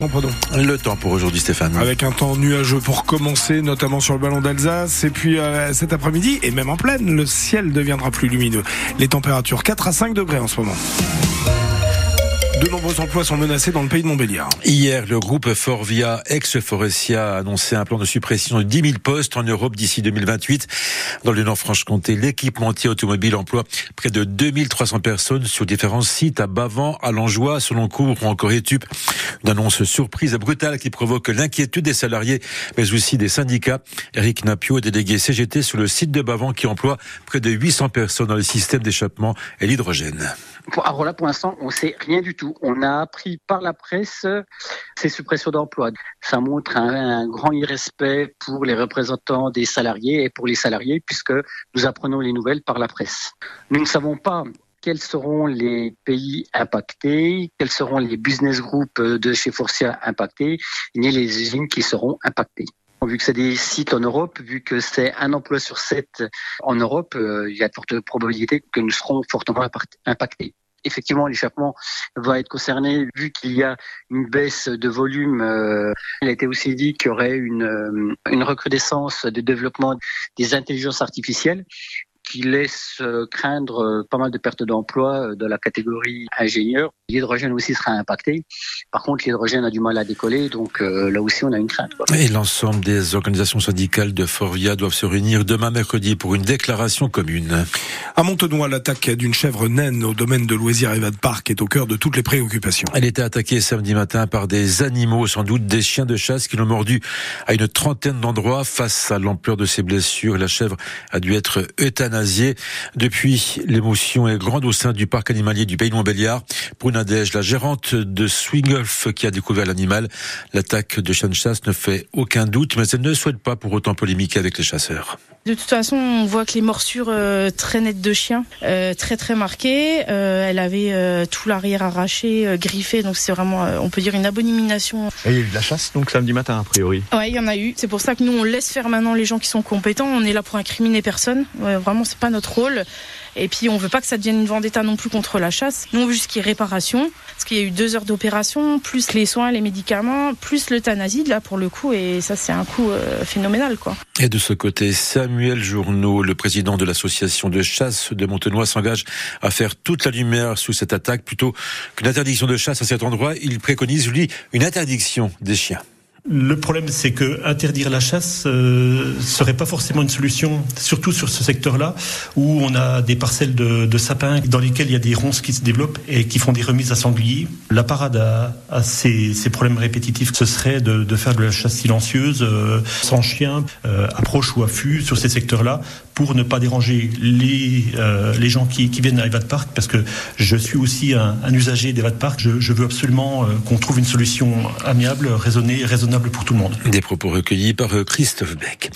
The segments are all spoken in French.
Le temps pour aujourd'hui, Stéphane. Avec un temps nuageux pour commencer, notamment sur le ballon d'Alsace. Et puis euh, cet après-midi, et même en pleine, le ciel deviendra plus lumineux. Les températures 4 à 5 degrés en ce moment. De nombreux emplois sont menacés dans le pays de Montbéliard. Hier, le groupe Forvia, ex-Forestia, a annoncé un plan de suppression de 10 000 postes en Europe d'ici 2028. Dans le Nord-Franche-Comté, l'équipementier automobile emploie près de 2300 personnes sur différents sites à Bavant, à Langeois, Seloncourt ou encore Étup. Une annonce surprise et brutale qui provoque l'inquiétude des salariés, mais aussi des syndicats. Eric Napio est délégué CGT sur le site de Bavant qui emploie près de 800 personnes dans le système d'échappement et l'hydrogène. Alors là, pour l'instant, on sait rien du tout. On a appris par la presse ces suppressions d'emplois. Ça montre un, un, grand irrespect pour les représentants des salariés et pour les salariés, puisque nous apprenons les nouvelles par la presse. Nous ne savons pas quels seront les pays impactés, quels seront les business groups de chez Forcia impactés, ni les usines qui seront impactées. Vu que c'est des sites en Europe, vu que c'est un emploi sur sept en Europe, euh, il y a de fortes probabilités que nous serons fortement impactés effectivement, l'échappement va être concerné vu qu'il y a une baisse de volume. Euh, il a été aussi dit qu'il y aurait une, euh, une recrudescence du développement des intelligences artificielles qui laisse craindre pas mal de pertes d'emplois de la catégorie ingénieur. L'hydrogène aussi sera impacté. Par contre, l'hydrogène a du mal à décoller, donc euh, là aussi on a une crainte. Quoi. Et l'ensemble des organisations syndicales de Forvia doivent se réunir demain mercredi pour une déclaration commune. À Montenoy, l'attaque d'une chèvre naine au domaine de loisirs Evad Park est au cœur de toutes les préoccupations. Elle était attaquée samedi matin par des animaux, sans doute des chiens de chasse qui l'ont mordu à une trentaine d'endroits. Face à l'ampleur de ses blessures, la chèvre a dû être euthanasiée. Depuis, l'émotion est grande au sein du parc animalier du Pays de Montbéliard. Pour Nadège, la gérante de Swingolf qui a découvert l'animal. L'attaque de chien de chasse ne fait aucun doute, mais elle ne souhaite pas pour autant polémiquer avec les chasseurs. De toute façon, on voit que les morsures euh, très nettes de chien, euh, très très marquées. Euh, elle avait euh, tout l'arrière arraché, euh, griffé, donc c'est vraiment, euh, on peut dire, une abomination. Et il y a eu de la chasse donc samedi matin a priori. Ouais, il y en a eu. C'est pour ça que nous on laisse faire maintenant les gens qui sont compétents. On est là pour incriminer personne. vraiment, c'est pas notre rôle. Et puis on veut pas que ça devienne une vendetta non plus contre la chasse. Nous on veut juste qu'il y ait réparation, parce qu'il y a eu deux heures d'opération, plus les soins, les médicaments, plus l'euthanasie là pour le coup, et ça c'est un coup euh, phénoménal quoi. Et de ce côté, Samuel Journeau, le président de l'association de chasse de Montenoy, s'engage à faire toute la lumière sous cette attaque plutôt qu'une interdiction de chasse à cet endroit. Il préconise lui une interdiction des chiens. Le problème, c'est que interdire la chasse euh, serait pas forcément une solution, surtout sur ce secteur-là où on a des parcelles de, de, sapins dans lesquelles il y a des ronces qui se développent et qui font des remises à sangliers. La parade à, ces, ces, problèmes répétitifs, ce serait de, de, faire de la chasse silencieuse, euh, sans chien, euh, approche ou affût sur ces secteurs-là pour ne pas déranger les, euh, les gens qui, qui viennent à Evad Park, parce que je suis aussi un, un usager d'Evad Park. Je, je, veux absolument euh, qu'on trouve une solution amiable, raisonnée, raisonnable pour tout le monde. Des propos recueillis par Christophe Beck.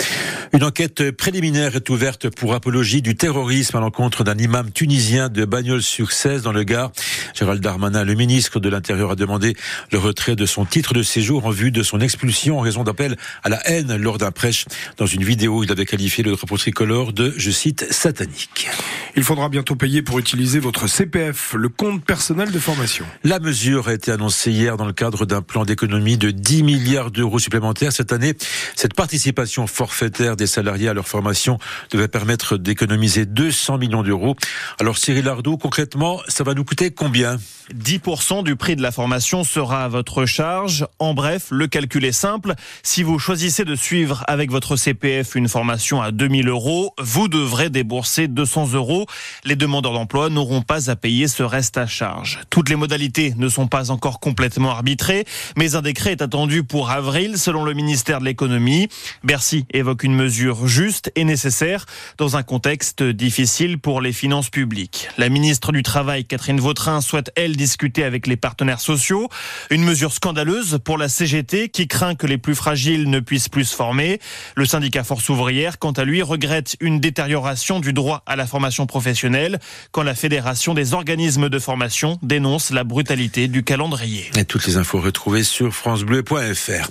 Une enquête préliminaire est ouverte pour apologie du terrorisme à l'encontre d'un imam tunisien de Bagnols-sur-Cèze dans le Gard. Gérald Darmanin, le ministre de l'Intérieur, a demandé le retrait de son titre de séjour en vue de son expulsion en raison d'appel à la haine lors d'un prêche. Dans une vidéo, il avait qualifié le drapeau tricolore de, je cite, satanique. Il faudra bientôt payer pour utiliser votre CPF, le compte personnel de formation. La mesure a été annoncée hier dans le cadre d'un plan d'économie de 10 milliards d'euros supplémentaires cette année. Cette participation forfaitaire des salariés à leur formation devait permettre d'économiser 200 millions d'euros. Alors Cyril Ardo, concrètement, ça va nous coûter combien? 10% du prix de la formation sera à votre charge. En bref, le calcul est simple. Si vous choisissez de suivre avec votre CPF une formation à 2000 euros, vous devrez débourser 200 euros. Les demandeurs d'emploi n'auront pas à payer ce reste à charge. Toutes les modalités ne sont pas encore complètement arbitrées, mais un décret est attendu pour avril selon le ministère de l'économie. Bercy évoque une mesure juste et nécessaire dans un contexte difficile pour les finances publiques. La ministre du Travail, Catherine Vautrin, souhaite, elle, discuter avec les partenaires sociaux. Une mesure scandaleuse pour la CGT qui craint que les plus fragiles ne puissent plus se former. Le syndicat Force ouvrière, quant à lui, regrette une une détérioration du droit à la formation professionnelle quand la Fédération des organismes de formation dénonce la brutalité du calendrier. Toutes les infos retrouvées sur francebleu.fr.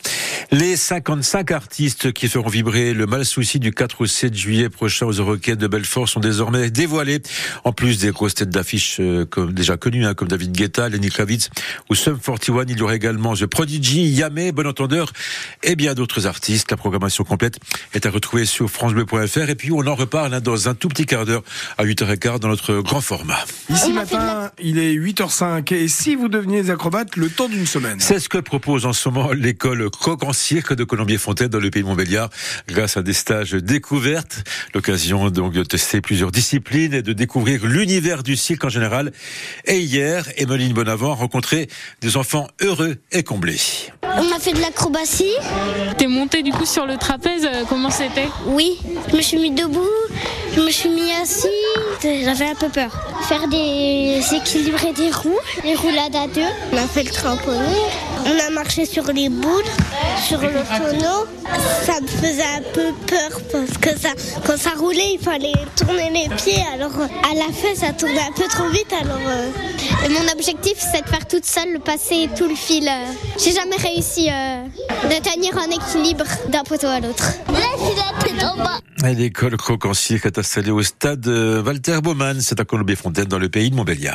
Les 55 artistes qui feront vibrer le mal souci du 4 au 7 juillet prochain aux Euroquettes de Belfort sont désormais dévoilés. En plus des grosses têtes d'affiches euh, déjà connues, hein, comme David Guetta, Lenny Kravitz ou Sum 41, il y aura également The Prodigy, Yamé, Bon Entendeur et bien d'autres artistes. La programmation complète est à retrouver sur francebleu.fr et puis on en reparle hein, dans un tout petit quart d'heure à 8h15 dans notre grand format. Ici matin, il est 8h05 et si vous deveniez acrobate le temps d'une semaine C'est ce que propose en ce moment l'école Croc en cirque de Colombier-Fontaine dans le pays de Montbéliard grâce à des stages découvertes. L'occasion donc de tester plusieurs disciplines et de découvrir l'univers du cirque en général. Et hier, Emeline Bonavent a rencontré des enfants heureux et comblés. On a fait de l'acrobatie. T'es monté du coup sur le trapèze, euh, comment c'était? Oui, je me suis mis debout, je me suis mis assis. J'avais un peu peur. Faire des équilibrer des roues, les roulades à deux. On a fait le trampoline. On a marché sur les boules, sur le tonneau. Ça me faisait un peu peur parce que ça, quand ça roulait, il fallait tourner les pieds. Alors à la fin, ça tournait un peu trop vite. Alors euh, mon objectif, c'est de faire toute seule, passer tout le fil. J'ai jamais réussi euh, de tenir un équilibre d'un poteau à l'autre. L'école Croc en cirque est installée au stade Walter Baumann, c'est à Colombie-Fontaine dans le pays de Montbéliard.